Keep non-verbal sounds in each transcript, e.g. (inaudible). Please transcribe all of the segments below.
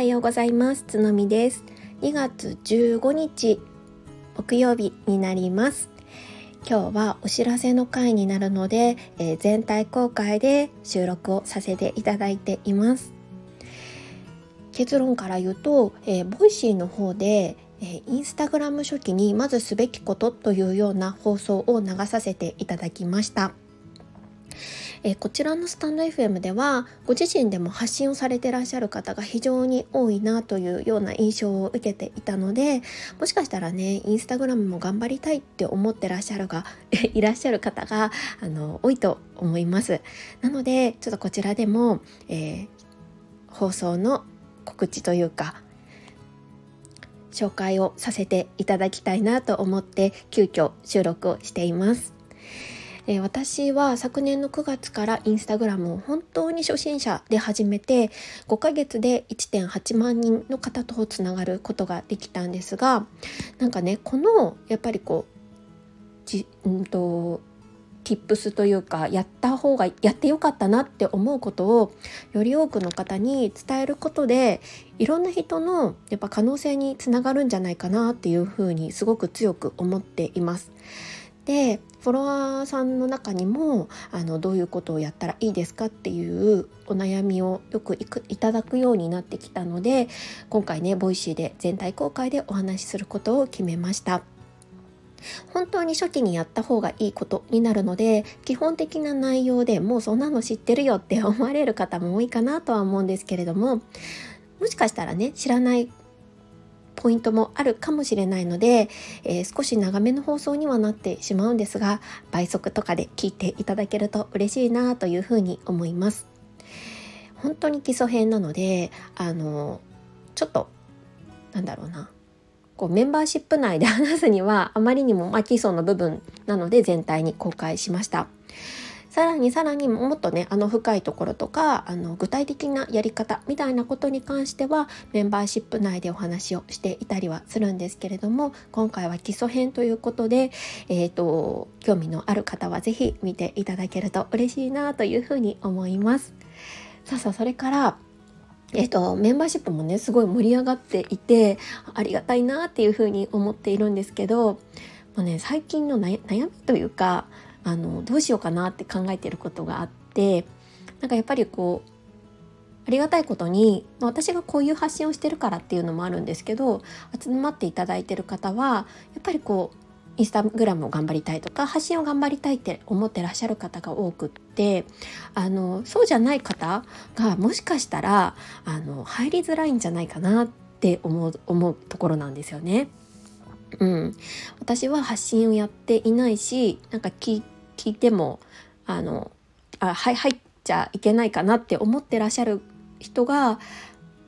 はようございます。つのみです。2月15日木曜日になります。今日はお知らせの回になるので、えー、全体公開で収録をさせていただいています。結論から言うと、えー、ボイシーの方でえインスタグラム初期にまずすべきことというような放送を流させていただきました。えこちらのスタンド FM ではご自身でも発信をされてらっしゃる方が非常に多いなというような印象を受けていたのでもしかしたらねインスタグラムも頑張りたいって思ってらっしゃるが (laughs) いらっしゃる方があの多いと思いますなのでちょっとこちらでも、えー、放送の告知というか紹介をさせていただきたいなと思って急遽収録をしています。えー、私は昨年の9月からインスタグラムを本当に初心者で始めて5ヶ月で1.8万人の方とつながることができたんですがなんかねこのやっぱりこうじ、うんと、tips というかやった方がやってよかったなって思うことをより多くの方に伝えることでいろんな人のやっぱ可能性につながるんじゃないかなっていうふうにすごく強く思っています。でフォロワーさんの中にもあのどういうことをやったらいいですかっていうお悩みをよくいただくようになってきたので今回ねボイシーで全体公開でお話しすることを決めました。本当に初期にやった方がいいことになるので基本的な内容でもうそんなの知ってるよって思われる方も多いかなとは思うんですけれどももしかしたらね知らないポイントもあるかもしれないので、えー、少し長めの放送にはなってしまうんですが倍速とかで聞いていただけると嬉しいなというふうに思います。本当に基礎編なのであのちょっとなんだろうなこうメンバーシップ内で話すにはあまりにも、まあ、基礎の部分なので全体に公開しました。さらにさらにもっとねあの深いところとかあの具体的なやり方みたいなことに関してはメンバーシップ内でお話をしていたりはするんですけれども今回は基礎編ということで、えーと、興味のある方は是非見ていただけると嬉しいなというふうに思います。さあさあそれからえっ、と、メンバーシップもね、すごい盛り上がっていて、ありがたいなっていうふうに思っているんですけど、もうね、最近の悩みというか、あの、どうしようかなって考えてることがあって、なんかやっぱりこう、ありがたいことに私がこういう発信をしてるからっていうのもあるんですけど集まっていただいてる方はやっぱりこうインスタグラムを頑張りたいとか発信を頑張りたいって思ってらっしゃる方が多くってあのそうじゃない方がもしかしたらあの入りづらいんじゃないかなって思う思うところなんですよね。うん、私は発信をやっていないしなんか聞聞いてもあのあはい入っちゃいけないかなって思ってらっしゃる人が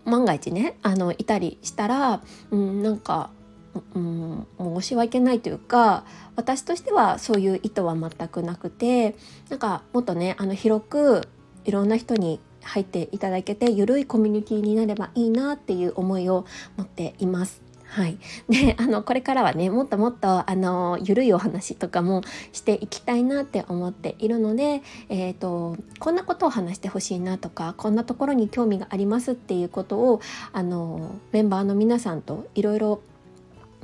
万が一ねあのいたりしたら、うん、なんかうん、申し訳ないというか私としてはそういう意図は全くなくてなんかもっとねあの広くいろんな人に入っていただけて緩いコミュニティになればいいなっていう思いを持っています。はい、であのこれからはねもっともっとあの緩いお話とかもしていきたいなって思っているので、えーと、こんなことを話してほしいなとかこんなところに興味がありますっていうことをあのメンバーの皆さんといろいろ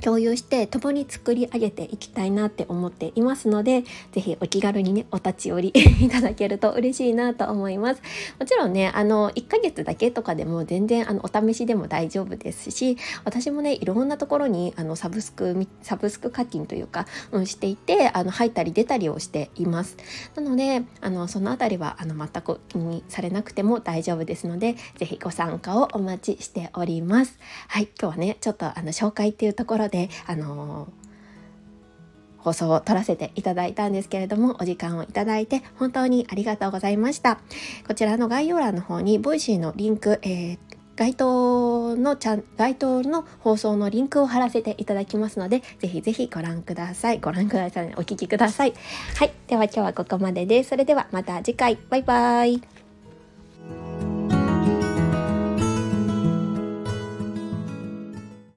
共有して共に作り上げていきたいなって思っていますので是非お気軽にねお立ち寄り (laughs) いただけると嬉しいなと思います。もちろんねあの1ヶ月だけとかでも全然あのお試しでも大丈夫ですし私もねいろんなところにあのサブスクサブスク課金というか、うん、していてあの入ったり出たりをしています。なのであのそのあたりはあの全く気にされなくても大丈夫ですので是非ご参加をお待ちしております。はい今日はねちょっとあの紹介っていうところで、あのー、放送を撮らせていただいたんですけれども、お時間をいただいて本当にありがとうございました。こちらの概要欄の方に、ボイシーのリンク、えー該当のちゃん該当の放送のリンクを貼らせていただきますので、ぜひぜひご覧ください。ご覧ください。お聞きください。はい。では今日はここまでです。それではまた次回。バイバイ。